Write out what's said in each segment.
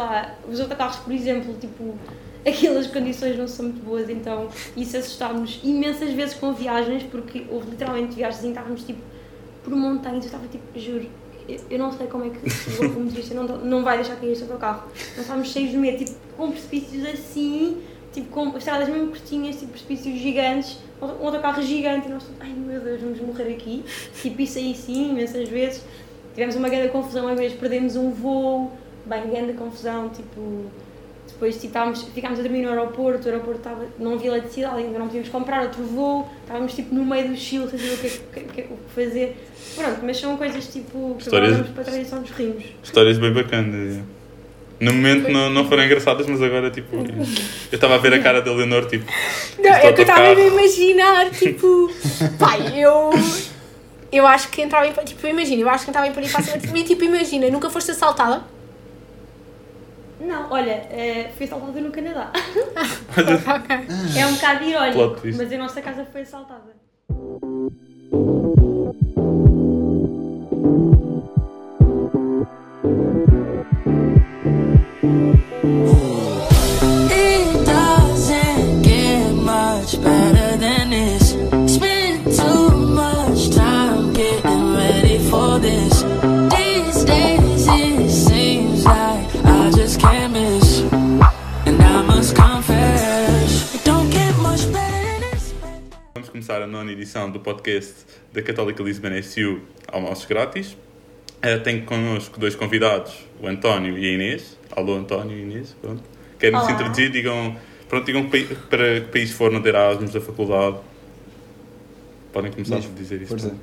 lá, os autocarros, por exemplo, tipo, aquelas condições não são muito boas, então isso assustámos imensas vezes com viagens, porque houve literalmente viagens em que estávamos tipo por montanhas, eu estava tipo, juro, eu, eu não sei como é que o motorista não, não vai deixar cair este autocarro. Nós estávamos cheios de medo, tipo, com precipícios assim, tipo, com estradas mesmo curtinhas, tipo, precipícios gigantes, um autocarro gigante, e nós, ai meu Deus, vamos morrer aqui. Tipo, isso aí sim, imensas vezes. Tivemos uma grande confusão, uma vez perdemos um voo, bem, grande confusão, tipo depois tipo, estávamos, ficámos a dormir no aeroporto, o aeroporto estava, não havia eletricidade, ainda não podíamos comprar outro voo, estávamos tipo no meio do Chile, a saber o que, é que, que, o que fazer. Pronto, mas são coisas tipo que Histórias, agora para trás e só nos rimos. Histórias bem bacanas. No momento não, não foram engraçadas, mas agora tipo. Eu estava a ver a cara da Leonor, tipo. Não, é que eu estava a imaginar, tipo. Pai, eu. Eu acho que entrava em. Tipo, imagina, eu acho que entrava em pânico facilmente. Tipo, imagina, nunca foste assaltada? Não, olha, uh, fui assaltada no Canadá. É um bocado irónico, mas a nossa casa foi assaltada. Podcast da Católica Lisbon SU Almoços Grátis. Uh, tenho connosco dois convidados, o António e a Inês. Alô, António e Inês. Pronto. Querem se introduzir? Digam, pronto, digam para que país foram de Erasmus da faculdade. Podem começar Inês, a dizer isso. Força.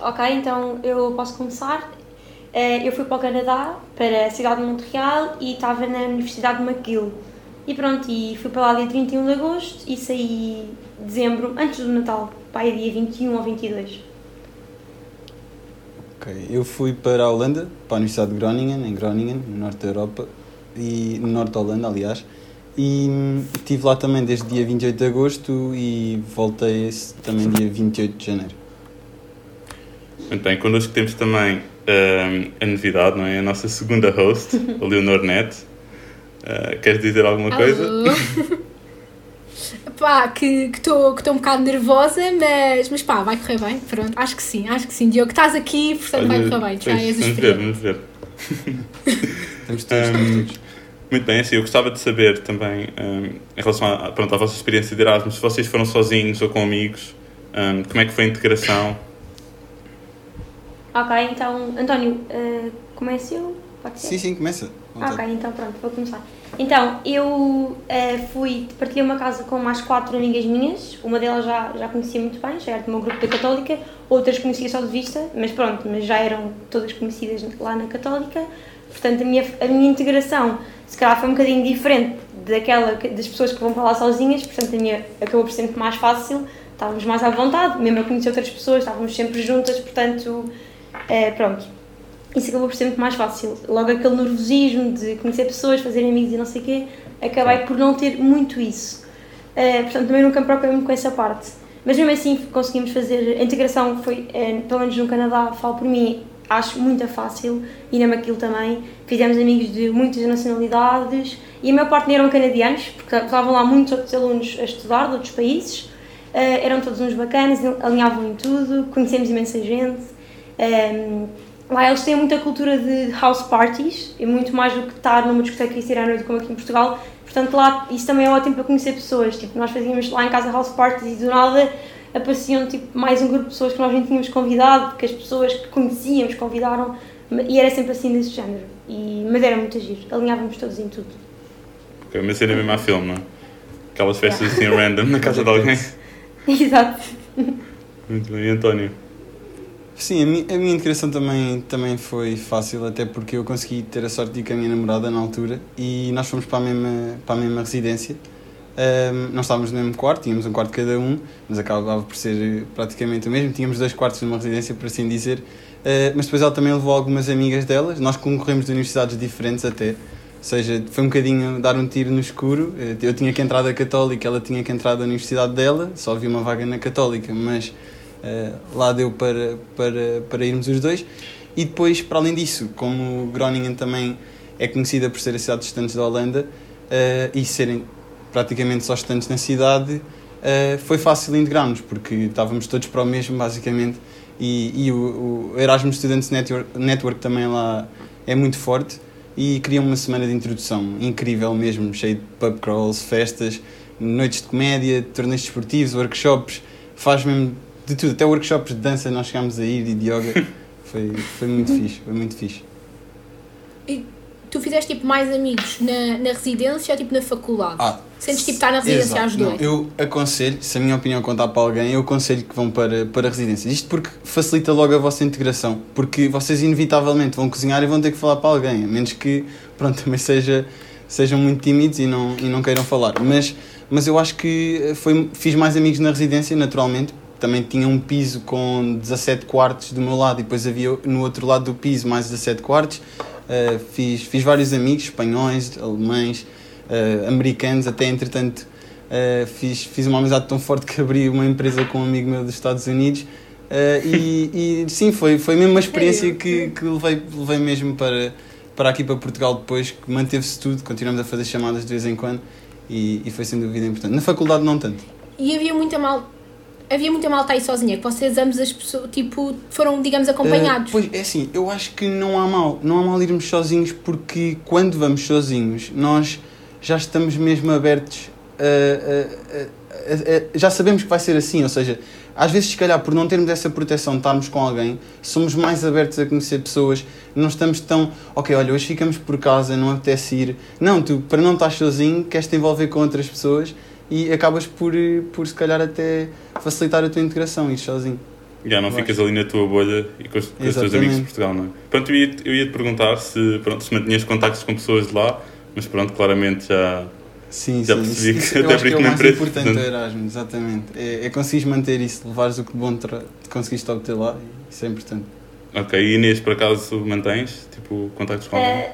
Ok, então eu posso começar. Eh, eu fui para o Canadá, para a cidade de Montreal e estava na Universidade de McGill. E pronto, e fui para lá dia 31 de agosto e saí dezembro, antes do Natal, para aí dia 21 ou 22. Ok, eu fui para a Holanda, para a Universidade de Groningen, em Groningen, no norte da Europa, e no norte da Holanda, aliás, e estive lá também desde dia 28 de agosto e voltei também dia 28 de janeiro. Muito bem, connosco temos também um, a novidade, não é? A nossa segunda host, a Leonor Net. Uh, queres dizer alguma Alô. coisa? pá, que estou que que um bocado nervosa, mas, mas pá, vai correr bem. Pronto, acho que sim, acho que sim. Diogo, estás aqui, portanto vai correr bem. Já és vamos ver, vamos ver. Estamos todos, um, todos. Muito bem, assim, eu gostava de saber também, um, em relação à, pronto, à vossa experiência de Erasmus, se vocês foram sozinhos ou com amigos, um, como é que foi a integração? Ok, então, António, uh, começo eu? Pode ser? Sim, sim, começa. Ok, então pronto, vou começar. Então, eu uh, fui, partilhei uma casa com mais quatro amigas minhas, uma delas já, já conhecia muito bem, já era do meu grupo da Católica, outras conhecia só de vista, mas pronto, mas já eram todas conhecidas lá na Católica, portanto a minha, a minha integração se calhar foi um bocadinho diferente daquela das pessoas que vão para lá sozinhas, portanto a minha acabou por ser muito mais fácil, estávamos mais à vontade, mesmo eu conheci outras pessoas, estávamos sempre juntas, portanto é, pronto, isso acabou por ser muito mais fácil. Logo aquele nervosismo de conhecer pessoas, fazer amigos e não sei o quê, acabei por não ter muito isso. É, portanto, também nunca me preocupei muito com essa parte. Mas mesmo assim conseguimos fazer, a integração foi, é, pelo menos no Canadá, falo por mim, acho muito fácil e na Maquil também. Fizemos amigos de muitas nacionalidades e a maior parte eram canadianos, porque estavam lá muitos outros alunos a estudar de outros países. Uh, eram todos uns bacanas, alinhavam em tudo, conhecemos imensa gente. Um, lá eles têm muita cultura de house parties, e muito mais do que estar numa discoteca e sair à noite como aqui em Portugal. Portanto, lá isso também é ótimo para conhecer pessoas. Tipo, nós fazíamos lá em casa house parties e do nada apareciam tipo, mais um grupo de pessoas que nós nem tínhamos convidado, que as pessoas que conhecíamos convidaram, e era sempre assim desse género. E, mas era muito giro, alinhávamos todos em tudo. Okay, mas era mesmo a filme, não é? Aquelas festas yeah. assim random na casa de alguém. Exato. Muito bem, e António? Sim, a minha, a minha integração também, também foi fácil, até porque eu consegui ter a sorte de ir com a minha namorada na altura e nós fomos para a mesma, para a mesma residência. Um, nós estávamos no mesmo quarto, tínhamos um quarto cada um, mas acabava por ser praticamente o mesmo. Tínhamos dois quartos numa residência, por assim dizer. Uh, mas depois ela também levou algumas amigas delas. Nós concorremos de universidades diferentes até. Ou seja, foi um bocadinho dar um tiro no escuro. Eu tinha que entrar da Católica, ela tinha que entrar da universidade dela. Só havia uma vaga na Católica, mas lá deu para, para, para irmos os dois. E depois, para além disso, como Groningen também é conhecida por ser a cidade dos estudantes da Holanda uh, e serem praticamente só estudantes na cidade, uh, foi fácil integrarmos, porque estávamos todos para o mesmo, basicamente, e, e o, o, Erasmus Students Network, Network também lá é muito forte. E criam uma semana de introdução incrível mesmo, cheio de pub crawls, festas, noites de comédia, torneios desportivos, workshops, faz mesmo de tudo, até workshops de dança nós chegámos a ir e de yoga, foi, foi muito fixe, foi muito fixe. E tu fizeste tipo mais amigos na, na residência ou tipo na faculdade? Ah, Sentes tipo estar na residência Exato. às dois? Não, eu aconselho, se a minha opinião contar para alguém, eu aconselho que vão para, para a residência. Isto porque facilita logo a vossa integração. Porque vocês inevitavelmente vão cozinhar e vão ter que falar para alguém, a menos que pronto, também seja, sejam muito tímidos e não, e não queiram falar. Mas, mas eu acho que foi, fiz mais amigos na residência, naturalmente. Também tinha um piso com 17 quartos do meu lado e depois havia no outro lado do piso mais 17 quartos. Uh, fiz, fiz vários amigos, espanhóis, alemães, uh, americanos, até entretanto uh, fiz, fiz uma amizade tão forte que abri uma empresa com um amigo meu dos Estados Unidos. E, e, sim, foi, foi mesmo uma experiência que, que levei, levei mesmo para, para aqui para Portugal depois, que manteve-se tudo, continuamos a fazer chamadas de vez em quando e, e foi sem dúvida importante. Na faculdade não tanto. E havia muita mal havia muita malta aí sozinha, que vocês ambos as pessoas, tipo, foram, digamos, acompanhados. Uh, pois, é assim, eu acho que não há mal, não há mal irmos sozinhos, porque quando vamos sozinhos, nós já estamos mesmo abertos a, a, a, já sabemos que vai ser assim, ou seja, às vezes se calhar por não termos essa proteção de estarmos com alguém, somos mais abertos a conhecer pessoas, não estamos tão, ok, olha, hoje ficamos por casa, não apetece ir. Não, tu para não estar sozinho, queres te envolver com outras pessoas e acabas por, por se calhar até facilitar a tua integração, ir sozinho. Já não ficas ali na tua bolha e com os, com os teus amigos de Portugal, não é? Pronto, eu ia, eu ia te perguntar se, pronto, se mantinhas contactos com pessoas de lá mas pronto, claramente já, sim, já sim. percebi isso, que até porque é o mais importante Erasmus, exatamente. É, é conseguires manter isso, levares o que bom te conseguiste obter lá, isso é importante. Ok, e Inês, por acaso mantens, tipo, contactos com alguém? Uh,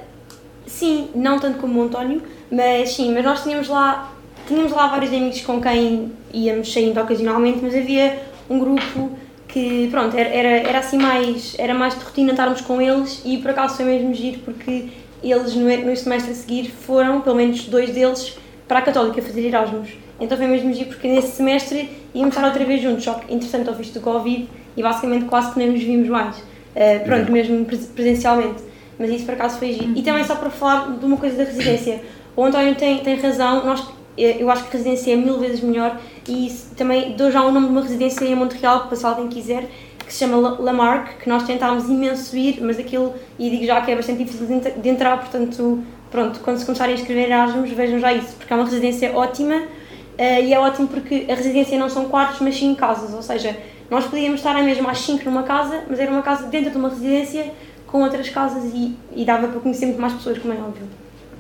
sim, não tanto como o António, mas sim, mas nós tínhamos lá, tínhamos lá vários amigos com quem íamos saindo ocasionalmente, mas havia um grupo que, pronto, era, era, era assim mais, era mais de rotina estarmos com eles e por acaso foi mesmo giro porque eles no, no semestre a seguir foram, pelo menos dois deles, para a Católica fazer Erasmus. Então foi mesmo giro porque nesse semestre íamos estar outra vez juntos, só que interessante ao visto do Covid e basicamente quase que nem nos vimos mais. Uh, pronto, uhum. mesmo presencialmente. Mas isso por acaso foi giro. E também só para falar de uma coisa da residência. O António tem, tem razão, nós, eu acho que a residência é mil vezes melhor e também dou já o nome de uma residência em Montreal, para se alguém quiser, que se chama Lamarck, que nós tentámos imenso ir, mas aquilo, e digo já que é bastante difícil de entrar, portanto, pronto, quando se começarem a escrever Erasmus, vejam já isso, porque é uma residência ótima uh, e é ótimo porque a residência não são quartos, mas sim casas, ou seja, nós podíamos estar a mesma às 5 numa casa, mas era uma casa dentro de uma residência com outras casas e, e dava para conhecer muito mais pessoas, como é óbvio.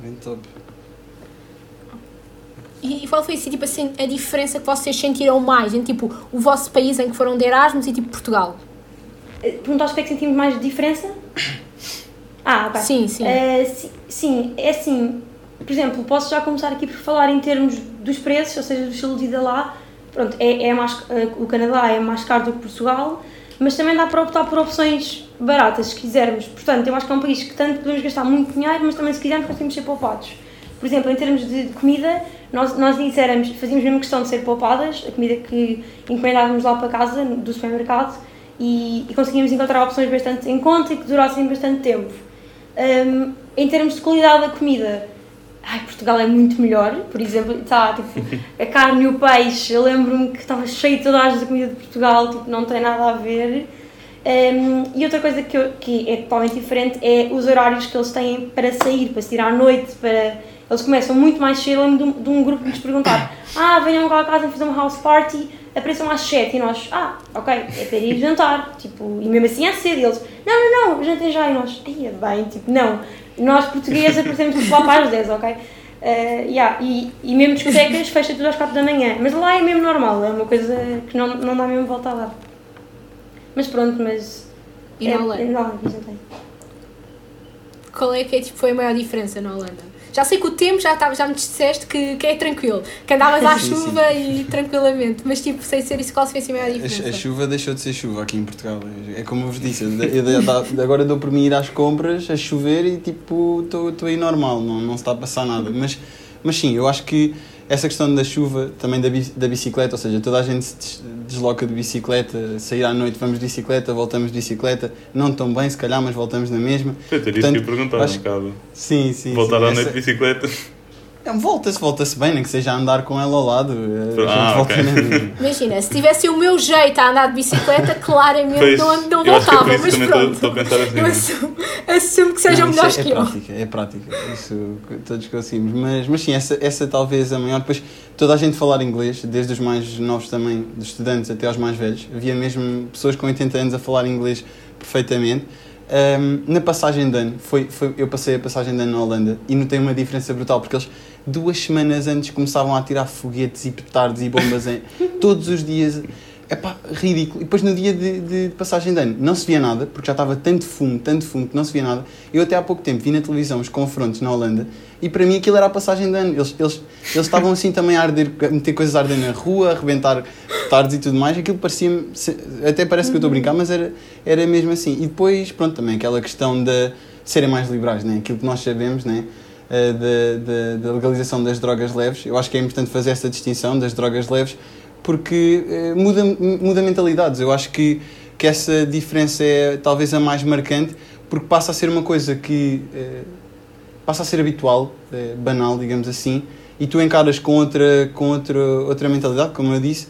Bem top. E qual foi assim, tipo, assim, a diferença que vocês sentiram mais entre tipo, o vosso país em que foram de Erasmus e tipo Portugal? Eh, perguntaste o que é que sentimos mais de diferença? Ah, ok. Sim, sim. Uh, sim, é assim, por exemplo, posso já começar aqui por falar em termos dos preços, ou seja, do estilo de vida lá. Pronto, é, é mais, uh, o Canadá é mais caro do que Portugal, mas também dá para optar por opções baratas, se quisermos. Portanto, eu acho que é um país que tanto podemos gastar muito dinheiro, mas também se quisermos conseguimos ser poupados. Por exemplo, em termos de comida, nós, nós disseramos, fazíamos mesmo questão de ser poupadas, a comida que encomendávamos lá para casa, do supermercado, e, e conseguimos encontrar opções bastante em conta e que durassem bastante tempo. Um, em termos de qualidade da comida, ai, Portugal é muito melhor, por exemplo, tá, tipo, a carne e o peixe, eu lembro-me que estava cheio de todas da comida de Portugal, tipo, não tem nada a ver. Um, e outra coisa que, eu, que é totalmente diferente é os horários que eles têm para sair, para sair à noite, para eles começam muito mais cedo. Eu lembro de um, um grupo que nos perguntar: Ah, venham cá a casa fazer uma house party, apareçam às 7 e nós: Ah, ok, é para ir jantar. Tipo, e mesmo assim é cedo. E eles: Não, não, não, jantem já. E nós: Ai, é bem, tipo, não. Nós portugueses aparecemos lá para às 10, ok? Uh, yeah, e, e mesmo discotecas fecha tudo às 4 da manhã. Mas lá é mesmo normal, é uma coisa que não, não dá mesmo volta a dar. Mas pronto, mas. E é, na Holanda? É, não, jantei. Qual é que é, tipo, foi a maior diferença na Holanda? Já sei que o tempo já, tava, já me disseste que, que é tranquilo, que andavas à Sim, chuva e tranquilamente, mas tipo, sem ser isso, qual se fez a maior A, diferença? a chuva deixou de ser chuva aqui em Portugal. É como eu vos disse, eu, eu- eu- agora dou por mim ir às compras, a chover e tipo, estou aí normal, não, não se está a passar nada. Mas, mas sim, eu acho que essa questão da chuva, também da, da bicicleta, ou seja, toda a gente desloca de bicicleta, sair à noite vamos de bicicleta, voltamos de bicicleta, não tão bem se calhar, mas voltamos na mesma. Foi ter isso Portanto, que eu perguntar acho- um bocado. Sim, sim. Voltar sim, à essa- noite de bicicleta. É, Volta-se, volta-se bem, nem que seja a andar com ela ao lado. A gente Ah, volta ok. na mesma. Imagina, se tivesse o meu jeito a andar de bicicleta, claramente Pois, não, não acho que é voltava, mas pronto. estou- estou a pensar assim, eu né? assumo, assumo que sejam melhores é, que é eu. prática, é prática, isso todos conseguimos. Mas, mas sim, essa, essa talvez a maior. Depois, toda a gente falar inglês, desde os mais novos também, dos estudantes até aos mais velhos. Havia mesmo pessoas com 80 anos a falar inglês perfeitamente. Ahm, na passagem de ano, foi, foi, eu passei a passagem de ano na Holanda e notei uma diferença brutal, porque eles duas semanas antes começavam a tirar foguetes e petardos e bombas em, todos os dias. É pá, ridículo. E depois no dia de, de passagem de ano não se via nada, porque já estava tanto fumo, tanto fumo que não se via nada. Eu até há pouco tempo vi na televisão os confrontos na Holanda e para mim aquilo era a passagem de ano. Eles, eles, eles estavam assim também a arder, a meter coisas a arder na rua, a arrebentar petardos e tudo mais. Aquilo parecia até parece que eu estou a brincar, mas era, era mesmo assim. E depois, pronto, também aquela questão de serem mais liberais, né? aquilo que nós sabemos, né? Eh, da, legalização das drogas leves. Eu acho que é importante fazer essa distinção das drogas leves porque eh, muda, muda mentalidades. Eu acho que, que essa diferença é talvez a mais marcante porque passa a ser uma coisa que eh, passa a ser habitual, banal, digamos assim, e tu encaras com outra, com outra, outra mentalidade, como eu disse,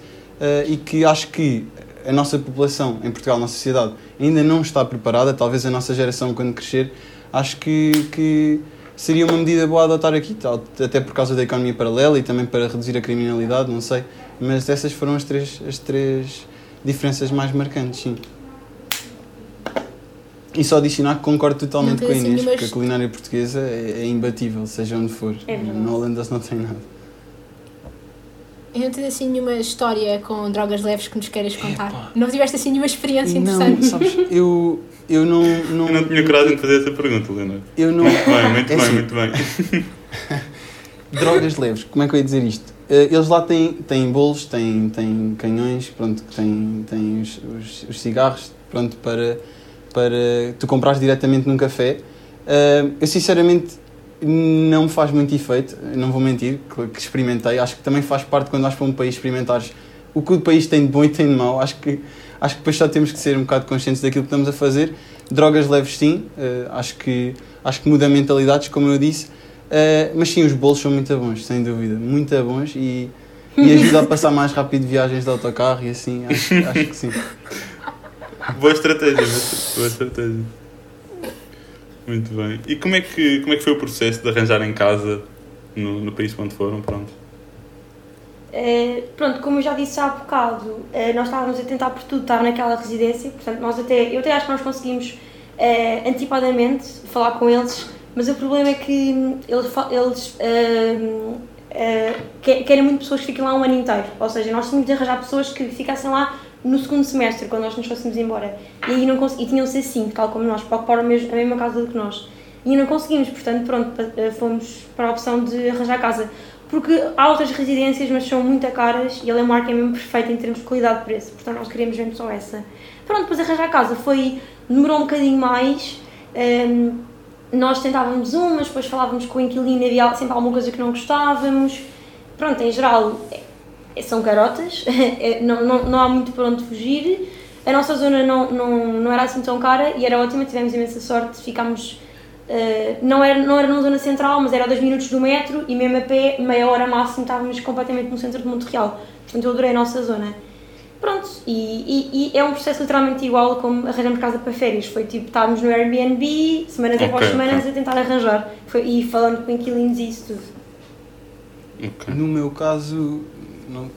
e que acho que a nossa população em Portugal, a nossa sociedade, ainda não está preparada, talvez a nossa geração, quando crescer, acho que, que seria uma medida boa a adotar aqui, tal, até por causa da economia paralela e também para reduzir a criminalidade, não sei. Mas essas foram as três, as três diferenças mais marcantes, sim. E só adicionar que concordo totalmente com a assim Inês, nenhumas- porque a culinária portuguesa é, é imbatível, seja onde for. É. Na Holanda não tem nada. Eu não tenho assim nenhuma história com drogas leves que nos queiras contar. Não tiveste assim nenhuma experiência interessante. Não, sabes, eu, eu não, não... Eu não tinha coragem de fazer essa pergunta, Leonardo. Eu não... Muito bem, muito É bem, assim, muito bem. Drogas leves, como é que eu ia dizer isto? Eh, Eles lá têm, têm bolos, têm, têm canhões, pronto, têm, têm os, os, os cigarros, pronto, para, para tu comprares diretamente num café. Eh, Eu sinceramente não me faz muito efeito, não vou mentir, que, experimentei. Acho que também faz parte quando vais para um país experimentares o que o país tem de bom e tem de mau. Acho que, acho que depois só temos que ser um bocado conscientes daquilo que estamos a fazer. Drogas leves, sim, eh, acho, que, acho que muda mentalidades, como eu disse. Uh, mas sim, os bolos são muito bons, sem dúvida. Muito bons e, e ajuda a passar mais rápido viagens de autocarro e assim, acho, acho que sim. Boa estratégia, boa estratégia. Muito bem. E como é que, como é que foi o processo de arranjar em casa no, no país onde foram? Pronto. Eh, pronto, como eu já disse há bocado, eh, nós estávamos a tentar por tudo estar naquela residência, portanto, nós até, eu até acho que nós conseguimos eh, antecipadamente falar com eles, mas o problema é que eles, eles eh, que- querem muito pessoas que fiquem lá um ano inteiro, ou seja, nós tínhamos de arranjar pessoas que ficassem lá no segundo semestre, quando nós nos fôssemos embora, e, aí não e tinham de ser cinco, tal como nós, para ocupar a mesma, casa do que nós. E não conseguimos, portanto, pronto, eh, fomos para a opção de arranjar casa. Porque há outras residências, mas são muito caras e a Landmark é mesmo perfeita em termos de qualidade de preço, portanto nós queríamos mesmo só essa. Pronto, depois arranjar casa foi, demorou um bocadinho mais, hum, nós tentávamos umas, depois falávamos com o inquilino, havia sempre alguma coisa que não gostávamos. Pronto, em geral são carotas, é- não, não, não há muito para onde fugir. A nossa zona não, não, não era assim tão cara e era ótima, tivemos imensa sorte, ficámos. eh, não, era, não era numa zona central, mas era a 2 minutos do metro e mesmo a pé, meia hora máximo, estávamos completamente no centro de Montreal. Portanto, eu adorei a nossa zona. Pronto, e, e, e é um processo literalmente igual como arranjamos casa para férias. Foi tipo, estávamos no Airbnb, semanas após Ok, semanas, ok. a tentar arranjar. Foi, e falando com inquilinos e isso tudo. Ok. No meu caso, não,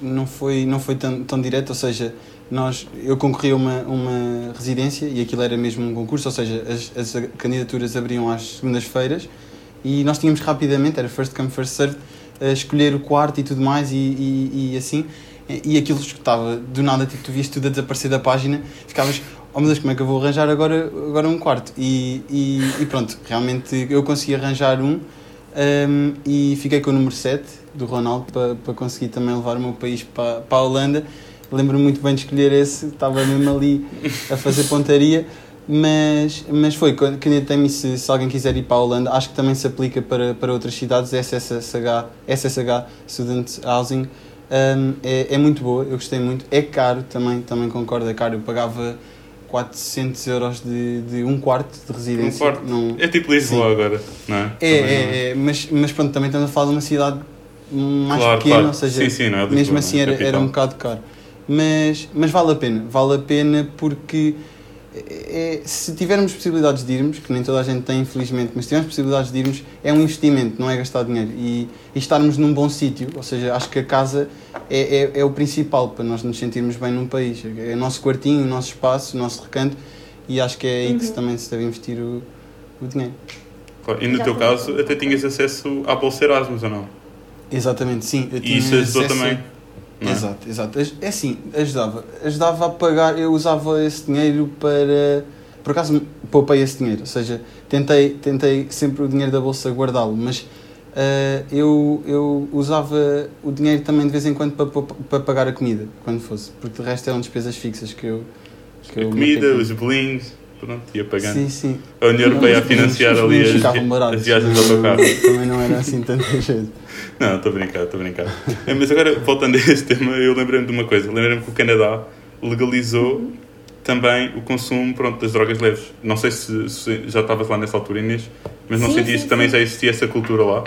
não foi, não foi tão, tão direto, ou seja, nós, eu concorri a uma, uma residência e aquilo era mesmo um concurso, ou seja, as, as candidaturas abriam às segundas-feiras e nós tínhamos rapidamente, era first come, first served, escolher o quarto e tudo mais e, e, e assim. E aquilo estava, do nada, tipo, tu vias tudo a desaparecer da página, ficavas, oh meu Deus, como é que eu vou arranjar agora, agora um quarto? E, e, e pronto, realmente eu consegui arranjar um, Um, e fiquei com o número 7 do Ronaldo para, para conseguir também levar o meu país para, para a Holanda. Lembro-me muito bem de escolher esse, estava mesmo ali a fazer pontaria. Mas, mas foi, candidatei-me se, se alguém quiser ir para a Holanda, acho que também se aplica para, para outras cidades, SSH, SSH Student Housing, um, é, é muito boa, eu gostei muito, é caro também, também concordo, é caro, eu pagava 400 euros de, de um quarto de residência. Um quarto? Não... É tipo Lisboa Sim. agora, não é? É, é, é, é, mas, mas pronto, também estamos a falar de uma cidade mais claro, pequena, claro. ou seja, sim, sim, não é mesmo assim era, era um bocado caro. Mas, mas vale a pena, vale a pena porque é, se tivermos possibilidades de irmos, que nem toda a gente tem, infelizmente, mas se tivermos possibilidades de irmos, é um investimento, não é gastar dinheiro. E, e estarmos num bom sítio, ou seja, acho que a casa é, é, é, o principal para nós nos sentirmos bem num país. É o nosso quartinho, o nosso espaço, o nosso recanto, e acho que é aí uhum. que também se deve investir o, o dinheiro. E no teu caso, até tinhas acesso à Bolsa Erasmus ou não? Exatamente, sim. e isso ajudou também? É? Exato, exato. É assim, ajudava. Ajudava a pagar, eu usava esse dinheiro para. Por acaso poupei esse dinheiro, ou seja, tentei, tentei sempre o dinheiro da bolsa guardá-lo, mas uh, eu, eu usava o dinheiro também de vez em quando para, para pagar a comida, quando fosse, porque de resto eram despesas fixas que eu. Que a eu comida, os bolinhos, pronto, ia pagando. Sim, sim. A União Europeia a financiar ali as, as viagens do autocarro. Também não era assim tanta gente. Não, estou a brincar, estou a brincar. É, mas agora, voltando a este tema, eu lembrei-me de uma coisa. Lembrei-me que o Canadá legalizou também o consumo pronto, das drogas leves. Não sei se, se já estavas lá nessa altura, Inês, mas não sim, sentias sim, que também sim. já existia essa cultura lá?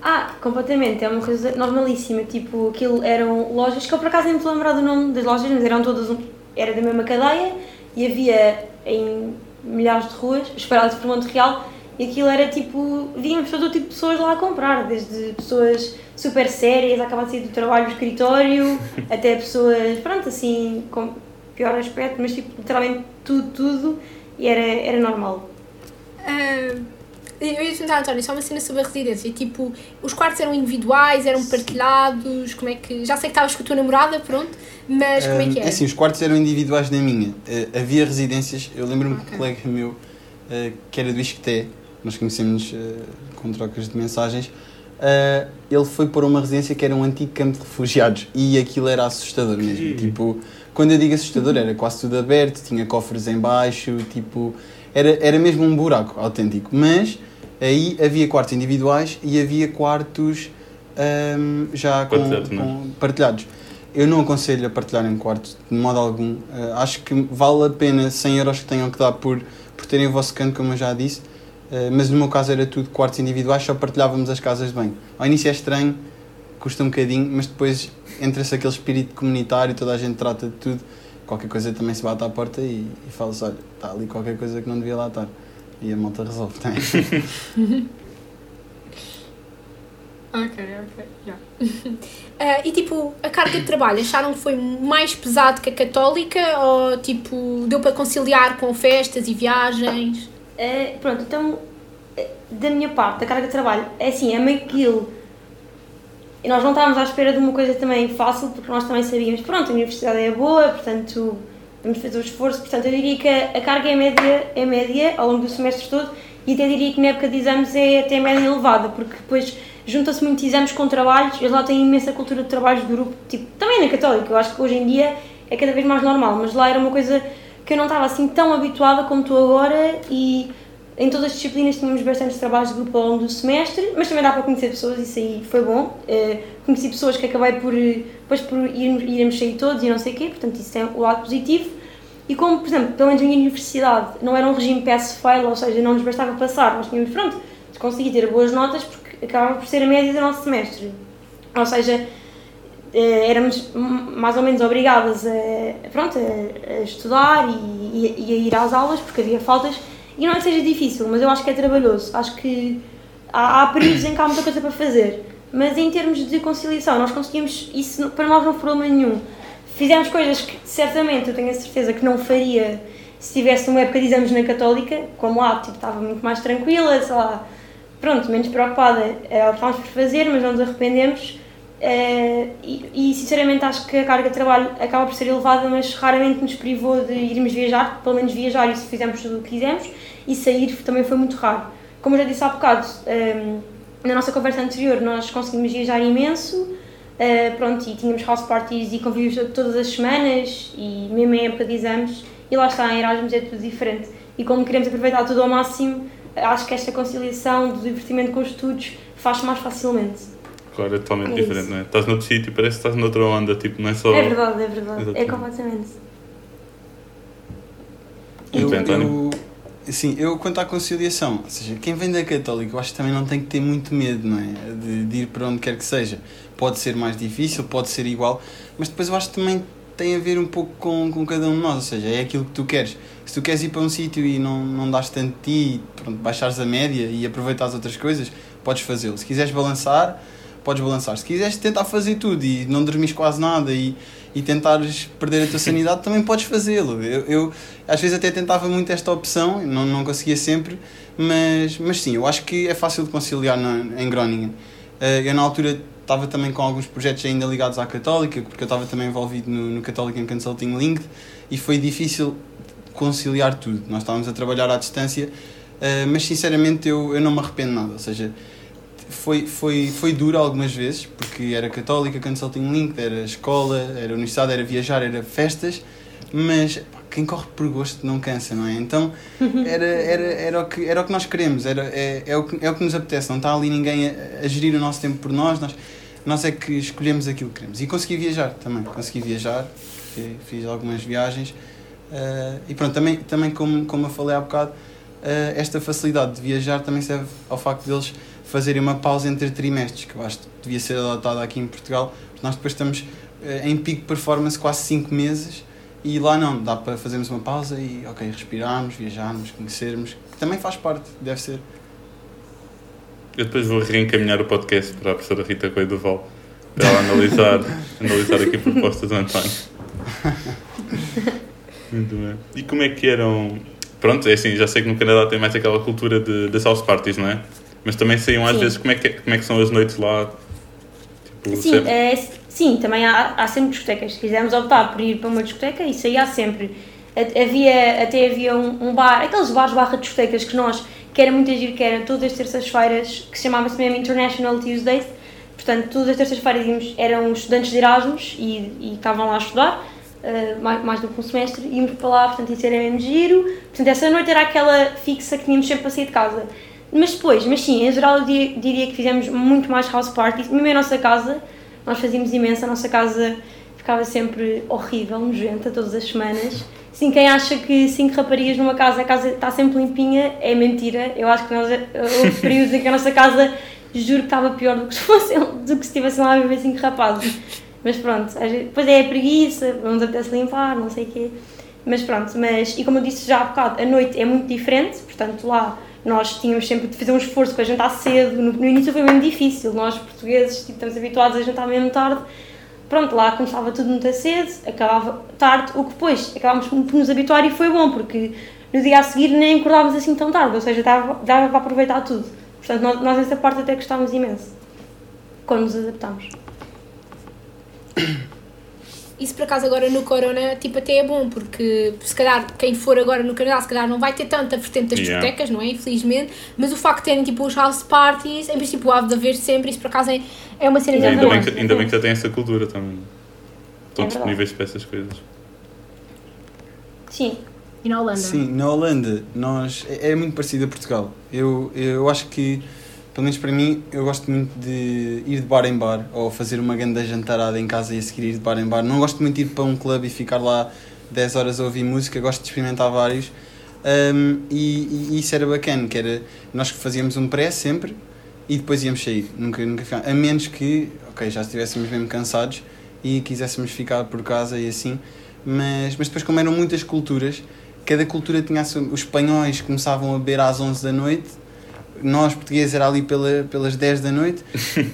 Ah, completamente. É uma coisa normalíssima. Tipo, aquilo eram lojas que eu por acaso nem me lembrar do nome das lojas, mas eram todas. Um, era da mesma cadeia e havia em milhares de ruas, esperadas por Montreal, e aquilo era tipo, víamos todo tipo de pessoas lá a comprar, desde pessoas super sérias, acabavam de sair do trabalho do escritório, até pessoas, pronto, assim, com pior aspecto, mas tipo, literalmente tudo, tudo, e era, era normal. Uh, eu ia perguntar, António, só uma cena sobre a residência, tipo, os quartos eram individuais, eram partilhados, como é que... Já sei que estavas com a tua namorada, pronto, mas como é que é? É assim, os quartos eram individuais na minha, uh, havia residências, eu lembro-me okay. que um colega meu, uh, que era do Isqueté, nós conhecemos uh, com trocas de mensagens. Uh, ele foi para uma residência que era um antigo campo de refugiados e aquilo era assustador mesmo. Tipo, quando eu digo assustador, era quase tudo aberto, tinha cofres em baixo, tipo, era, era mesmo um buraco autêntico. Mas aí havia quartos individuais e havia quartos um, já com, é? com, partilhados. Eu não aconselho a partilharem quartos de modo algum. Uh, acho que vale a pena 100 euros que tenham que dar por, por terem o vosso canto, como eu já disse eh, mas no meu caso era tudo quartos individuais, só partilhávamos as casas de banho. Ao início é estranho, custa um bocadinho, mas depois entra-se aquele espírito comunitário, toda a gente trata de tudo. Qualquer coisa também se bate à porta e, e fala-se: olha, está ali qualquer coisa que não devia lá estar. E a malta resolve também. ok, ok, yeah. uh, e tipo, a carga de trabalho, acharam que foi mais pesado que a católica ou tipo, deu para conciliar com festas e viagens? Uh, pronto, então, eh, da minha parte, da carga de trabalho, é assim, é meio aquilo. Nós não estávamos à espera de uma coisa também fácil, porque nós também sabíamos, pronto, a universidade é boa, portanto, vamos fazer o esforço. Portanto, eu diria que a, carga é média, é média ao longo do semestre todo e até diria que na época de exames é até média elevada, porque depois junta-se muitos exames com trabalhos, eles lá têm imensa cultura de trabalhos de grupo, tipo, também na Católica, eu acho que hoje em dia é cada vez mais normal, mas lá era uma coisa que eu não estava assim tão habituada como estou agora e em todas as disciplinas tínhamos bastantes trabalhos de grupo ao longo do semestre, mas também dá para conhecer pessoas, isso aí foi bom. Uh, conheci pessoas que acabei por, depois por ir, irmos sair todos e não sei o quê, portanto isso é o lado positivo. E como, por exemplo, pelo menos a minha universidade não era um regime pass-fail, ou seja, não nos bastava passar, nós tínhamos, pronto, de conseguir ter boas notas porque acabava por ser a média do nosso semestre. Ou seja, eh, éramos mais ou menos obrigadas a, pronto, a, a estudar e, e, a ir às aulas porque havia faltas e não é que seja difícil, mas eu acho que é trabalhoso. Acho que há, há períodos em que há muita coisa para fazer. Mas em termos de conciliação, nós conseguimos, isso para nós não foi problema nenhum. Fizemos coisas que certamente eu tenho a certeza que não faria se tivesse uma época de exames na Católica, como lá, tipo, estava muito mais tranquila, sei lá, pronto, menos preocupada. É optámos por fazer, mas não nos arrependemos Uh, e, e, sinceramente acho que a carga de trabalho acaba por ser elevada, mas raramente nos privou de irmos viajar, pelo menos viajar e se fizemos tudo o que quisemos, e sair também foi muito raro. Como eu já disse há bocado, um, ehm, na nossa conversa anterior, nós conseguimos viajar imenso, uh, pronto, e tínhamos house parties e convívios todas as semanas, e mesmo em época de exames, e lá está, em Erasmus é tudo diferente. E como queremos aproveitar tudo ao máximo, acho que esta conciliação do divertimento com os estudos faz mais facilmente. Claro, é totalmente É diferente, isso. não é? Estás noutro sítio, parece que estás noutra onda, tipo, não é só. É verdade, é verdade, é Exatamente. completamente. E tu, António? eu, sim, eu quanto à conciliação, ou seja, quem vem da católica, eu acho que também não tem que ter muito medo, não é? De, de ir para onde quer que seja. Pode ser mais difícil, pode ser igual, mas depois eu acho que também tem a ver um pouco com, com cada um de nós, ou seja, é aquilo que tu queres. Se tu queres ir para um sítio e não, não dás tanto de ti, pronto, baixares a média e aproveitares outras coisas, podes fazê-lo. Se quiseres balançar, podes balançar. Se quiseres tentar fazer tudo e não dormires quase nada e, e tentares perder a tua sanidade, também podes fazê-lo. Eu, eu às vezes até tentava muito esta opção, não, não conseguia sempre, mas, mas sim, eu acho que é fácil de conciliar na, em Groningen. Eh, eu na altura estava também com alguns projetos ainda ligados à Católica, porque eu estava também envolvido no, no Catholic Consulting Linked e foi difícil conciliar tudo. Nós estávamos a trabalhar à distância, eh, mas sinceramente eu, eu não me arrependo nada, ou seja, foi, foi, foi duro algumas vezes, porque era católica, Consulting Link, era escola, era universidade, era viajar, era festas, mas pá, quem corre por gosto não cansa, não é? Então era, era, era, o, que, era o que nós queremos, era, é, é, o que, é o que nos apetece, não está ali ninguém a, a gerir o nosso tempo por nós, nós, nós é que escolhemos aquilo que queremos. E consegui viajar também, consegui viajar, fi- fiz algumas viagens, eh, e pronto, também, também como, como eu falei há bocado, eh, esta facilidade de viajar também serve ao facto deles fazerem uma pausa entre trimestres, que eu acho que devia ser adotada aqui em Portugal, porque nós depois estamos eh, em pico performance quase 5 meses e lá não, dá para fazermos uma pausa e, ok, respirarmos, viajarmos, conhecermos, que também faz parte, deve ser. Eu depois vou reencaminhar o podcast para a professora Rita Coelho do Val para ela analisar, analisar aqui a proposta do António. Muito bem. E como é que eram. Pronto, é assim, já sei que no Canadá tem mais aquela cultura de, das house parties, não é? Mas também saíam às Sim. vezes como é, que, como é que são as noites lá. Tipo, Sim, sempre- é, sim, também há, há sempre discotecas. Se quisermos optar por ir para uma discoteca, isso aí há sempre. Havia, até havia um, um bar, aqueles bares barra discotecas que nós, que era muito agir, que era todas as terças-feiras, que se chamava-se mesmo International Tuesdays. Portanto, todas as terças-feiras íamos- eram estudantes de Erasmus e, e estavam lá a estudar, eh, mais, mais do que um semestre, íamos para lá, portanto, isso era mesmo giro. Portanto, essa noite era aquela fixa que tínhamos sempre para sair de casa. Mas depois, mas sim, em geral eu diria, que fizemos muito mais house parties, mesmo em nossa casa, nós fazíamos imenso, a nossa casa ficava sempre horrível, nojenta, todas as semanas. Sim, quem acha que cinco raparigas numa casa, a casa está sempre limpinha, é mentira. Eu acho que nós, houve períodos em que a nossa casa, juro que estava pior do que se, fosse, do que se lá a viver cinco rapazes. Mas pronto, depois é a preguiça, não nos apetece limpar, não sei o quê. Mas pronto, mas, e como eu disse já há bocado, a noite é muito diferente, portanto lá nós tínhamos sempre de fazer um esforço para jantar cedo, no, no início foi mesmo difícil, nós portugueses tipo, estamos habituados a jantar mesmo tarde, pronto, lá começava tudo muito cedo, acabava tarde, o que depois acabámos por nos habituar e foi bom, porque no dia a seguir nem acordávamos assim tão tarde, ou seja, dava, dava para aproveitar tudo. Portanto, nós, nós essa parte até gostávamos imenso, quando nos adaptámos. Isso por acaso agora no Corona, tipo, até é bom, porque se calhar quem for agora no Canadá, se calhar não vai ter tanta vertente das Yeah. discotecas, não é? Infelizmente, mas o facto de terem tipo os house parties, em princípio há de haver sempre, isso por acaso é, é uma cena ainda, bem que, ainda bem que já tem essa cultura também. Estão É disponíveis para essas coisas. Sim, E na Holanda? Sim, na Holanda nós, é, é muito parecido a Portugal. Eu, eu acho que, pelo menos para mim, eu gosto muito de ir de bar em bar ou fazer uma grande jantarada em casa e a seguir ir de bar em bar. Não gosto muito de ir para um clube e ficar lá 10 horas a ouvir música, gosto de experimentar vários. Um, e, e isso era bacana, que era nós fazíamos um pré sempre e depois íamos sair, nunca, nunca a menos que, ok, já estivéssemos mesmo cansados e quiséssemos ficar por casa e assim, mas, mas depois como eram muitas culturas, cada cultura tinha a sua, os espanhóis começavam a beber às 11 da noite, nós portugueses era ali pela, pelas 10 da noite,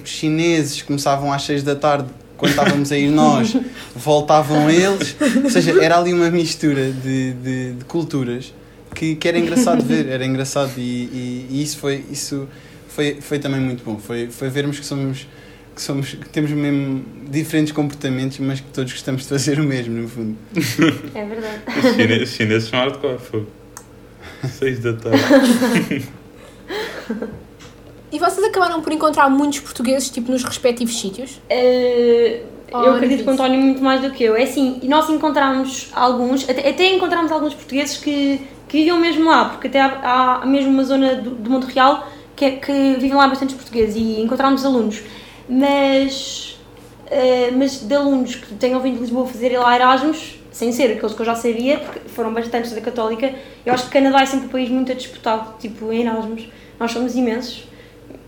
os chineses começavam às 6 da tarde, quando estávamos a ir nós, voltavam eles, ou seja, era ali uma mistura de, de, de culturas que, que era engraçado ver, era engraçado e, e, e isso foi isso foi, foi também muito bom, foi, foi vermos que somos que somos que temos mesmo diferentes comportamentos, mas que todos gostamos de fazer o mesmo no fundo. é verdade. Os chineses, os chineses são hardcore, fogo. 6 da tarde. E vocês acabaram por encontrar muitos portugueses, tipo, nos respectivos sítios? Oh, eu acredito que o. António muito mais do que eu. É assim, nós encontramos alguns, até, até encontramos alguns portugueses que, que viviam mesmo lá, porque até há, há mesmo uma zona do, de Montreal que, é- que vivem lá bastantes portugueses e encontramos alunos. Mas, eh, mas de alunos que tenham vindo de Lisboa fazer lá Erasmus, sem ser aqueles que eu já sabia, porque foram bastantes da Católica, eu acho que Canadá é sempre um país muito disputado, tipo em Erasmus. Nós somos imensos.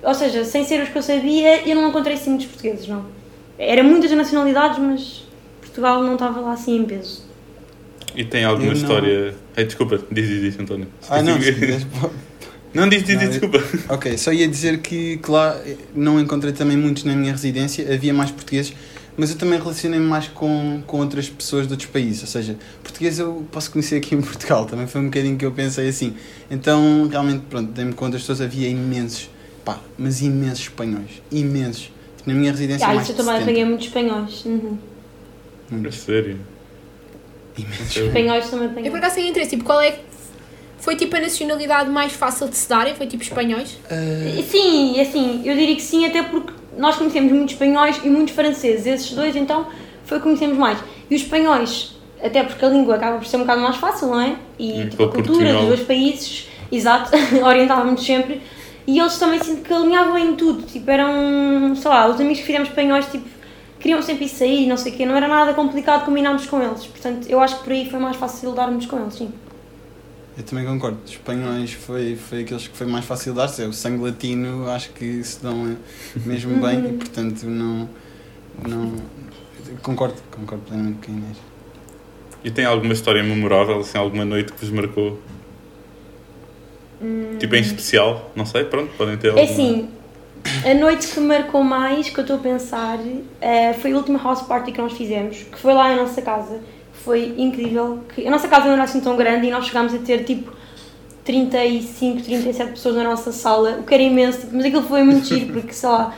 Ou seja, sem ser os que eu sabia, eu não encontrei assim muitos portugueses, não. Era muitas nacionalidades, mas Portugal não estava lá assim em peso. E tem alguma Eu não- história. Ai, desculpa, diz, diz, diz, António. Ah, não, não, diz, diz, Não, desculpa. Ok, só ia dizer que, que lá não encontrei também muitos na minha residência, havia mais portugueses, mas eu também relacionei-me mais com, com outras pessoas de outros países, ou seja, português eu posso conhecer aqui em Portugal, também foi um bocadinho que eu pensei assim. Então, realmente, pronto, dei-me conta, as pessoas havia imensos, pá, mas imensos espanhóis, imensos. Tipo, na minha residência, Ah, mais isso eu também 70. apanhei muitos espanhóis. Uhum. Muitos, sério. imensos. Espanhóis também Eu por apanhei. acaso tenho interesse, tipo, qual é que foi tipo a nacionalidade mais fácil de se darem? Foi tipo espanhóis? Ah, Sim, assim, eu diria que sim, até porque nós conhecemos muitos espanhóis e muitos franceses. Esses dois, então, foi o que conhecemos mais. E os espanhóis, até porque a língua acaba por ser um bocado mais fácil, não é? E Hum, tipo, a cultura Portugal. dos dois países, exato, orientávamos sempre. E eles também sinto que alinhavam em tudo. Tipo, eram, sei lá, os amigos que fizemos espanhóis, tipo, queriam sempre ir sair, não sei o quê. Não era nada complicado combinarmos com eles. Portanto, eu acho que por aí foi mais fácil darmos com eles, sim. Eu também concordo. Os espanhóis foi, foi aqueles que foi mais fácil dar-se. É, o sangue latino acho que se dão eh, mesmo bem e portanto não. não concordo, concordo plenamente com a Inês. E tem alguma história memorável, assim, alguma noite que vos marcou? Tipo em especial? Não sei, pronto, podem ter É alguma. assim, a noite que me marcou mais, que eu estou a pensar, eh, foi a última house party que nós fizemos, que foi lá em nossa casa. Foi incrível. Que a nossa casa não era assim tão grande e nós chegámos a ter tipo 35, 37 pessoas na nossa sala, o que era imenso, tipo, mas aquilo foi muito giro, porque sei lá,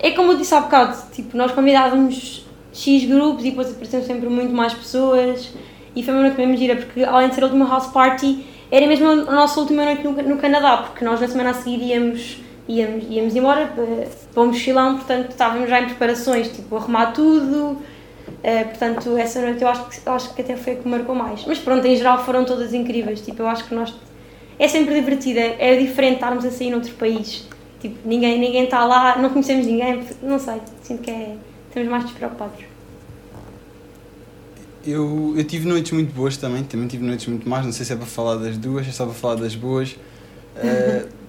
é como eu disse há bocado, tipo, nós convidávamos X grupos e depois apareciam sempre muito mais pessoas e foi uma noite mesmo gira, porque além de ser a última house party, era mesmo a nossa última noite no, Canadá, porque nós na semana a seguir íamos, íamos, íamos embora para, para o mochilão, portanto estávamos já em preparações, tipo, arrumar tudo, eh, portanto essa noite eu acho, que, acho que até foi a que me marcou mais. Mas pronto, em geral foram todas incríveis, tipo, eu acho que nós... É sempre divertida, é diferente estarmos a sair noutro país, tipo, ninguém ninguém está lá, não conhecemos ninguém, não sei, sinto que é... Estamos mais despreocupados. Eu, eu tive noites muito boas também, também tive noites muito más, não sei se é para falar das duas, se é só para falar das boas. Eh,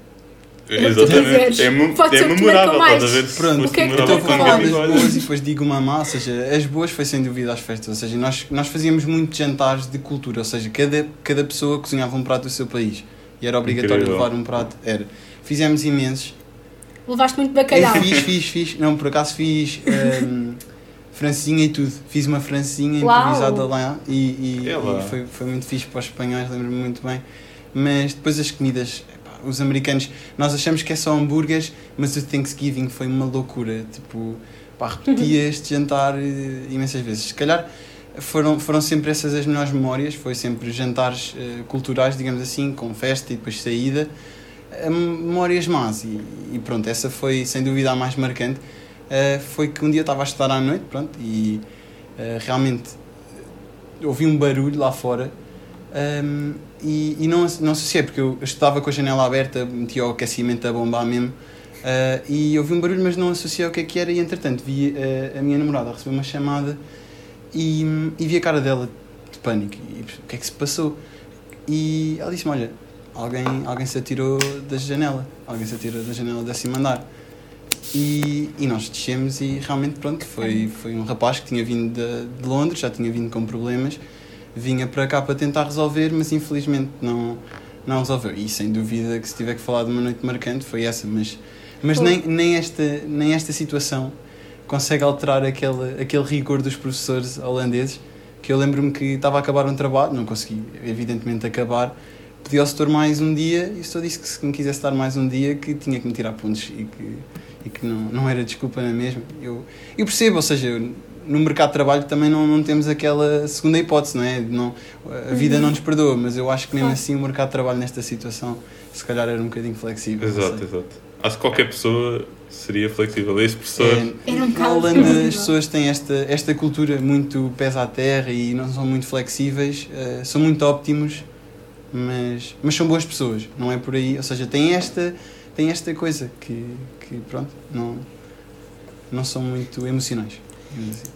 Exatamente. É, Pode é ser memorável, estás a ver? Pronto, o que é que tu eu boas e depois digo uma má, ou seja, as boas foi sem dúvida às festas, ou seja, nós, nós fazíamos muitos jantares de cultura, ou seja, cada, cada pessoa cozinhava um prato do seu país e era obrigatório Incrível. levar um prato, era. Fizemos imensos, Levaste muito eu bacalhau. fiz, fiz, fiz, não, por acaso fiz hum, francesinha e tudo, fiz uma francesinha Uau! improvisada lá e, e, É lá. e foi, foi muito fixe para os espanhóis, lembro-me muito bem, mas depois as comidas, os americanos, nós achamos que é só hambúrgueres, mas o Thanksgiving foi uma loucura, tipo, pá, repeti este jantar eh, imensas vezes, se calhar foram, foram sempre essas as melhores memórias, foi sempre jantares eh, culturais, digamos assim, com festa e depois saída, eh, memórias más e, e pronto, essa foi sem dúvida a mais marcante, eh, foi que um dia estava a estudar à noite, pronto, e realmente ouvi um barulho lá fora. Um, e, e não, não associei, porque eu estava com a janela aberta, metia o aquecimento a bombar mesmo, uh, e ouvi um barulho, mas não associei o que é que era, e entretanto vi uh, a minha namorada receber uma chamada e, e vi a cara dela de pânico, e o que é que se passou? E ela disse-me, olha, alguém, alguém se atirou da janela, alguém se atirou da janela do décimo andar. E, e nós descemos e realmente pronto, foi, foi um rapaz que tinha vindo de, de Londres, já tinha vindo com problemas, vinha para cá para tentar resolver, mas infelizmente não, não resolveu. E sem dúvida que se tiver que falar de uma noite marcante foi essa, mas, mas nem, nem, esta, nem esta situação consegue alterar aquele, aquele rigor dos professores holandeses, que eu lembro-me que estava a acabar um trabalho, não consegui evidentemente acabar, pedi ao setor mais um dia e o setor disse que se me quisesse dar mais um dia que tinha que me tirar pontos e que, e que não, não era desculpa na mesma. Eu, eu percebo, ou seja, eu, no mercado de trabalho também não, não temos aquela segunda hipótese, não é? Não, a vida não nos perdoa, mas eu acho que mesmo assim o mercado de trabalho nesta situação se calhar era um bocadinho flexível. Exato, exato. acho que qualquer pessoa seria flexível. Professor. É, Era um na bocado Holanda as pessoas têm esta, esta cultura muito pés à terra e não são muito flexíveis, eh, são muito óptimos, mas, mas são boas pessoas, não é por aí. Ou seja, têm esta, têm esta coisa que, que pronto, não, não são muito emocionais. Assim.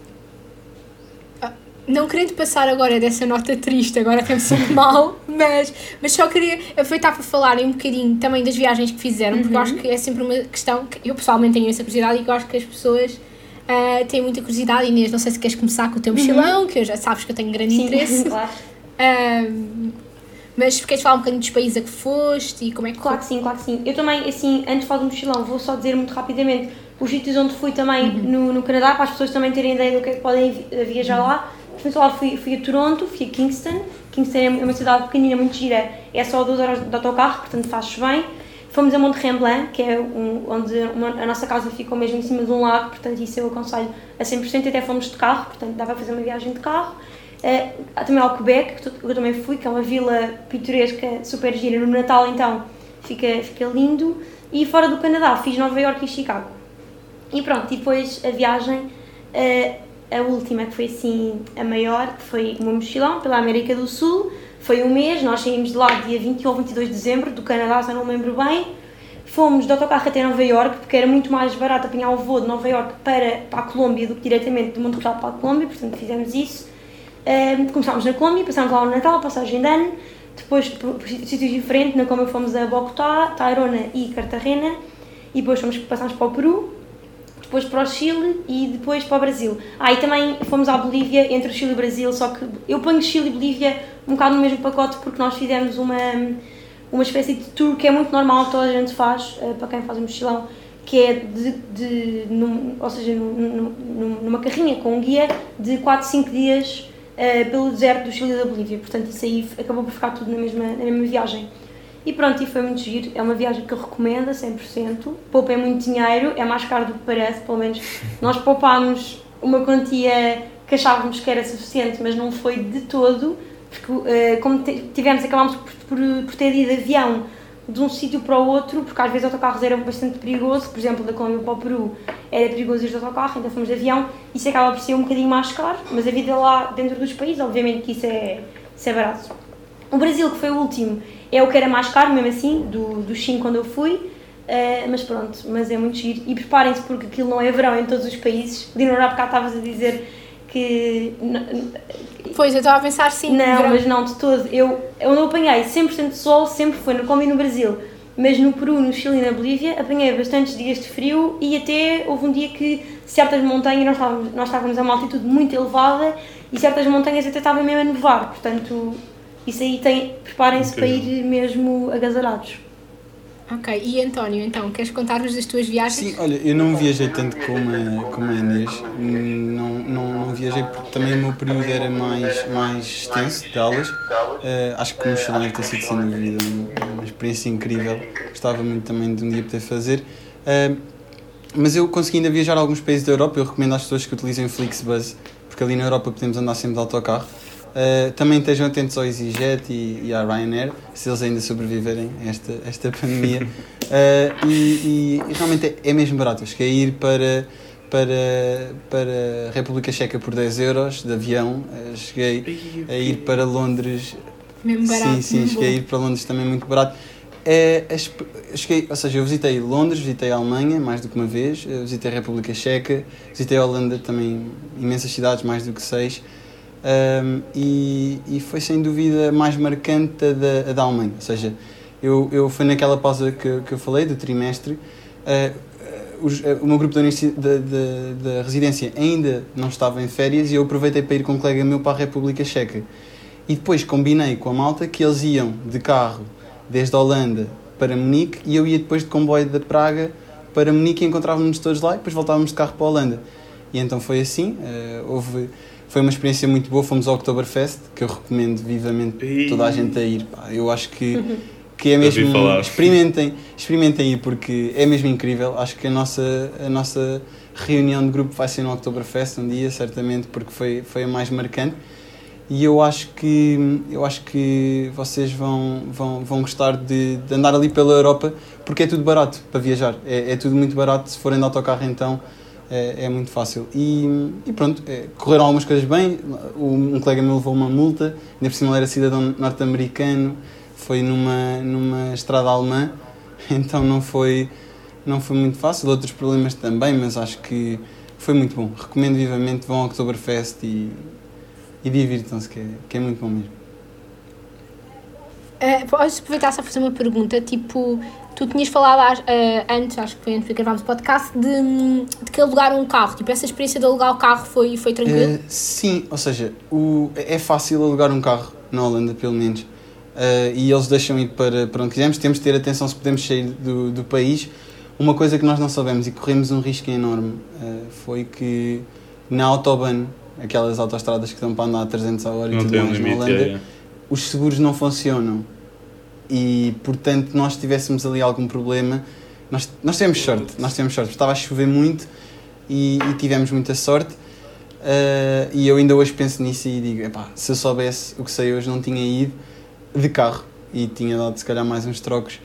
Não querendo passar agora dessa nota triste, agora até me sinto mal, mas, mas só queria aproveitar para falarem um bocadinho também das viagens que fizeram, porque eu acho que é sempre uma questão que eu pessoalmente tenho essa curiosidade e que eu acho que as pessoas ah, têm muita curiosidade. Inês, não sei se queres começar com o teu mochilão, que eu já sabes que eu tenho grande Sim, interesse. claro. Ah, mas queres falar um bocadinho dos países a que foste e como é que Claro que sim, claro que sim. Eu também, assim, antes de falar do mochilão, vou só dizer muito rapidamente os sítios onde fui também no, no Canadá, para as pessoas também terem ideia do que é que podem vi- viajar lá. Portanto, lá fui, fui a Toronto, fui a Kingston. Kingston é uma cidade pequenina, muito gira, é só duas horas de autocarro, portanto faz-se bem. Fomos a Monte Tremblant, que é um, onde uma- a nossa casa ficou mesmo em cima de um lago, portanto isso eu aconselho a 100%, até fomos de carro, portanto dá para fazer uma viagem de carro. Eh, há também ao Quebec, que eu também fui, que é uma vila pitoresca, super gira, no Natal então fica, fica lindo. E fora do Canadá, fiz Nova York e Chicago. E pronto, e depois a viagem, eh, a última que foi assim a maior, que foi o meu mochilão pela América do Sul, foi um mês, nós saímos de lá dia 21 ou 22 de dezembro, do Canadá, eu não me lembro bem. Fomos de autocarro até Nova York, porque era muito mais barato apanhar o voo de Nova York para, para a Colômbia do que diretamente de Montreal para a Colômbia, portanto fizemos isso. Ahm, começámos na Colômbia, passámos lá o Natal, passagem de ano, depois por, por sítios diferentes, na Colômbia fomos a Bogotá, Tairona e Cartagena, e depois fomos, passámos para o Peru, depois para o Chile e depois para o Brasil. Ah, e também fomos à Bolívia, entre o Chile e o Brasil, só que eu ponho Chile e Bolívia um bocado no mesmo pacote porque nós fizemos uma, uma espécie de tour que é muito normal, toda a gente faz, eh, para quem faz um mochilão, que é de, de num, ou seja, num- num- num- numa carrinha com um guia de 4, 5 dias eh, pelo deserto do Chile e da Bolívia. Portanto, isso aí acabou por ficar tudo na mesma, na mesma viagem. E pronto, e foi muito giro. É uma viagem que eu recomendo a 100%. Poupa é muito dinheiro, é mais caro do que parece, pelo menos nós poupámos uma quantia que achávamos que era suficiente, mas não foi de todo, porque eh, como tivemos, acabámos por, por, por ter ido de avião de um sítio para o outro, porque às vezes autocarros era bastante perigoso, por exemplo, da Colômbia para o Peru era perigoso ir de autocarro, então fomos de avião, isso acaba por ser um bocadinho mais caro, mas a vida lá dentro dos países, obviamente que isso é, isso é barato. O Brasil, que foi o último, é o que era mais caro, mesmo assim, do, dos 5 quando eu fui, eh, mas pronto, mas é muito giro. E preparem-se porque aquilo não é verão em todos os países. Leonor, há bocado estavas a dizer que. Pois, eu estava a pensar sim. não, verão. mas não, de todo. Eu, eu não apanhei 100% de sol, sempre foi no Colômbia e no Brasil. Mas no Peru, no Chile e na Bolívia apanhei bastantes dias de frio e até houve um dia que certas montanhas, nós estávamos, nós estávamos a uma altitude muito elevada e certas montanhas até estavam mesmo a nevar. Portanto, isso aí tem. Preparem-se para ir mesmo agasalhados. Ok, e António, então, queres contar-nos das tuas viagens? Sim, olha, eu não viajei tanto como a, como a Inês, não, não, não viajei porque também o meu período era mais, mais extenso de aulas. Eh, acho que o mochilão deve ter sido sem dúvida uma, experiência incrível, gostava muito também de um dia poder fazer. Eh, mas eu consegui ainda viajar a alguns países da Europa, eu recomendo às pessoas que utilizem o Flixbus, porque ali na Europa podemos andar sempre de autocarro. Uh, também estejam atentos ao EasyJet e, e à Ryanair, se eles ainda sobreviverem a esta, esta pandemia. Uh, e, e- realmente é, é mesmo barato. Eu cheguei a ir para, para, para a República Checa por 10 euros de avião, uh, cheguei a ir para Londres Mesmo barato. Sim, sim, mesmo cheguei a bom. ir para Londres também muito barato. É, a cheguei, ou seja, eu visitei Londres, visitei a Alemanha mais do que uma vez, eh, visitei a República Checa, visitei a Holanda também, imensas cidades, mais do que seis. Ahm, e, e foi sem dúvida mais marcante a da, da Alemanha. Ou seja, eu, eu fui naquela pausa que, que eu falei, do trimestre. ah, o meu grupo da, da, da, da residência ainda não estava em férias e eu aproveitei para ir com um colega meu para a República Checa. E depois combinei com a malta que eles iam de carro desde a Holanda para Munique e eu ia depois de comboio de Praga para Munique e encontrávamos todos lá e depois voltávamos de carro para a Holanda. E então foi assim, eh, houve, foi uma experiência muito boa, fomos ao Oktoberfest, que eu recomendo vivamente toda a gente a ir. pá. Eu acho que, que é mesmo, experimentem, experimentem ir porque é mesmo incrível. Acho que a nossa, a nossa reunião de grupo vai ser no Oktoberfest um dia, certamente, porque foi, foi a mais marcante. e eu acho que eu acho que vocês vão vão, vão gostar de, de andar ali pela Europa porque é tudo barato para viajar é, é tudo muito barato se forem de autocarro então é, é muito fácil. E, e pronto é, correram algumas coisas bem. Um, colega meu levou uma multa ainda por cima ele era cidadão norte-americano foi numa numa estrada alemã então não foi não foi muito fácil. Outros problemas também mas acho que foi muito bom. Recomendo vivamente vão ao Oktoberfest e e divirtam-se, que, é, que é muito bom mesmo. Uh, podes aproveitar só fazer uma pergunta, tipo, tu tinhas falado uh, antes, acho que foi antes de gravarmos o podcast, de, de que alugaram um carro, tipo, essa experiência de alugar o carro foi, foi tranquilo? Uh, sim, ou seja, o, é fácil alugar um carro na Holanda, pelo menos, uh, e eles deixam ir para, para onde quisermos, temos de ter atenção se podemos sair do, do país. Uma coisa que nós não sabemos e corremos um risco enorme foi que na Autobahn aquelas autostradas que dão para andar a 300 a hora não e tudo mais limite, na Holanda, é, é. Os seguros não funcionam. E, portanto, nós tivéssemos ali algum problema, nós, nós tivemos sorte, nós tivemos sorte. Estava a chover muito e, e tivemos muita sorte. Uh, e eu ainda hoje penso nisso e digo, epá, se eu soubesse o que sei hoje não tinha ido de carro e tinha dado se calhar mais uns trocos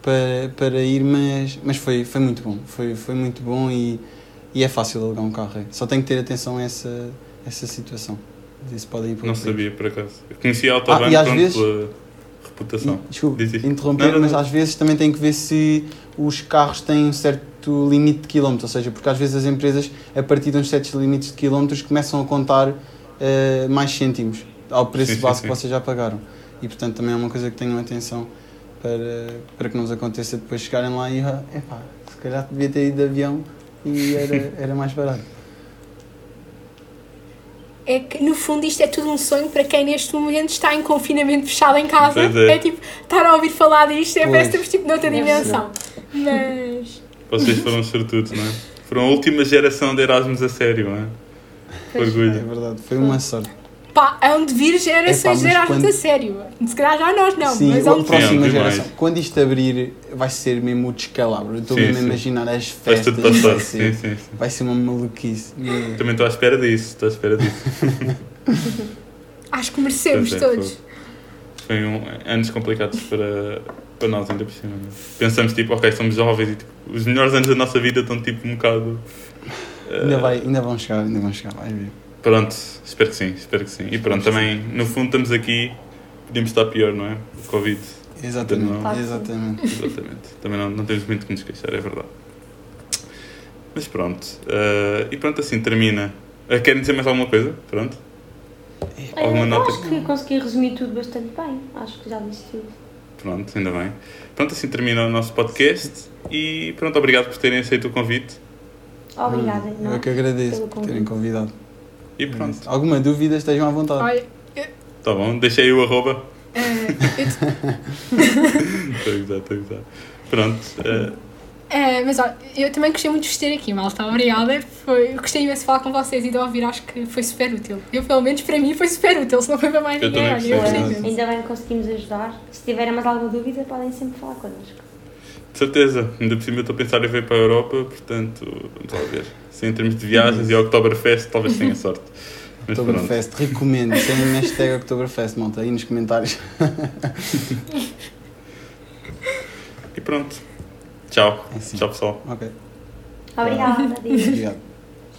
para, para ir, mas, mas foi, foi muito bom, foi, foi muito bom e, e é fácil alugar um carro. É. Só tem que ter atenção a essa, essa situação. Ir Não sabia, por acaso. Eu conhecia a Autobahn ah, pronto, vezes, pela reputação. desculpe, interromper, mas às vezes também tem que ver se os carros têm um certo limite de quilómetros, ou seja, porque às vezes as empresas, a partir de uns certos limites de quilómetros, começam a contar uh, mais cêntimos ao preço sim, base sim, sim. que vocês já pagaram. E portanto também é uma coisa que tenham atenção para, para que não vos aconteça depois chegarem lá e, epá, se calhar devia ter ido de avião e era, era mais barato é que no fundo isto é tudo um sonho para quem neste momento está em confinamento fechado em casa. É. é. tipo, estar a ouvir falar disto é parece que estamos tipo noutra dimensão. Mas. Vocês foram sortudos, não é? Foram a última geração de Erasmus a sério, não é? Orgulho. É verdade, foi uma sorte. Pá, hão de vir gerações é, quando... a sério. Se calhar já nós não, sim, mas hão de próxima geração. Quando isto abrir, vai ser mesmo o descalabro. Estou mesmo a imaginar as festas. Vai, vai, ser, sim, sim, sim. vai ser uma maluquice. Também estou à espera disso, estou à espera disso. Acho que merecemos é, todos. Foi, foi um, anos complicados para, para nós, ainda por cima. Pensamos, tipo, ok, somos jovens e tipo, os melhores anos da nossa vida estão tipo um bocado. Uh... Ainda, vai, ainda vão chegar, ainda vão chegar, vai ver. Pronto, espero que sim, espero que sim. E pronto, também, no fundo, estamos aqui, podíamos estar pior, não é? O Covid. Exatamente, não, exatamente. Exatamente. Também não, não temos muito que nos queixar, é verdade. Mas pronto, uh, e pronto, assim termina. Uh, querem dizer mais alguma coisa? Pronto? Alguma nota? Acho que consegui resumir tudo bastante bem. Acho que já disse tudo. Pronto, ainda bem. Pronto, assim termina o nosso podcast e pronto, obrigado por terem aceito o convite. Obrigada. Hum, eu que agradeço por terem convidado. E pronto. Alguma dúvida, estejam à vontade. Olha, Tá bom, deixei o arroba. Uh, Estou a estou a. Pronto. Uh... Uh, mas olha, eu também gostei muito de estar aqui, malta. Obrigada. Foi, gostei imenso de falar com vocês e de ouvir, acho que foi super útil. Eu, pelo menos, para mim, foi super útil, se não foi para mais eu ninguém. Olha, eu gostei imenso. Ainda bem que conseguimos ajudar. Se tiverem mais alguma dúvida, podem sempre falar connosco. De certeza, ainda por cima eu estou a pensar em vir para a Europa, portanto, vamos lá ver. Se em termos de viagens e Oktoberfest, talvez tenha sorte. Oktoberfest, recomendo. Tem a hashtag Oktoberfest, monta aí nos comentários. e pronto. Tchau. É assim. Tchau, pessoal. Ok. Obrigada. Obrigado.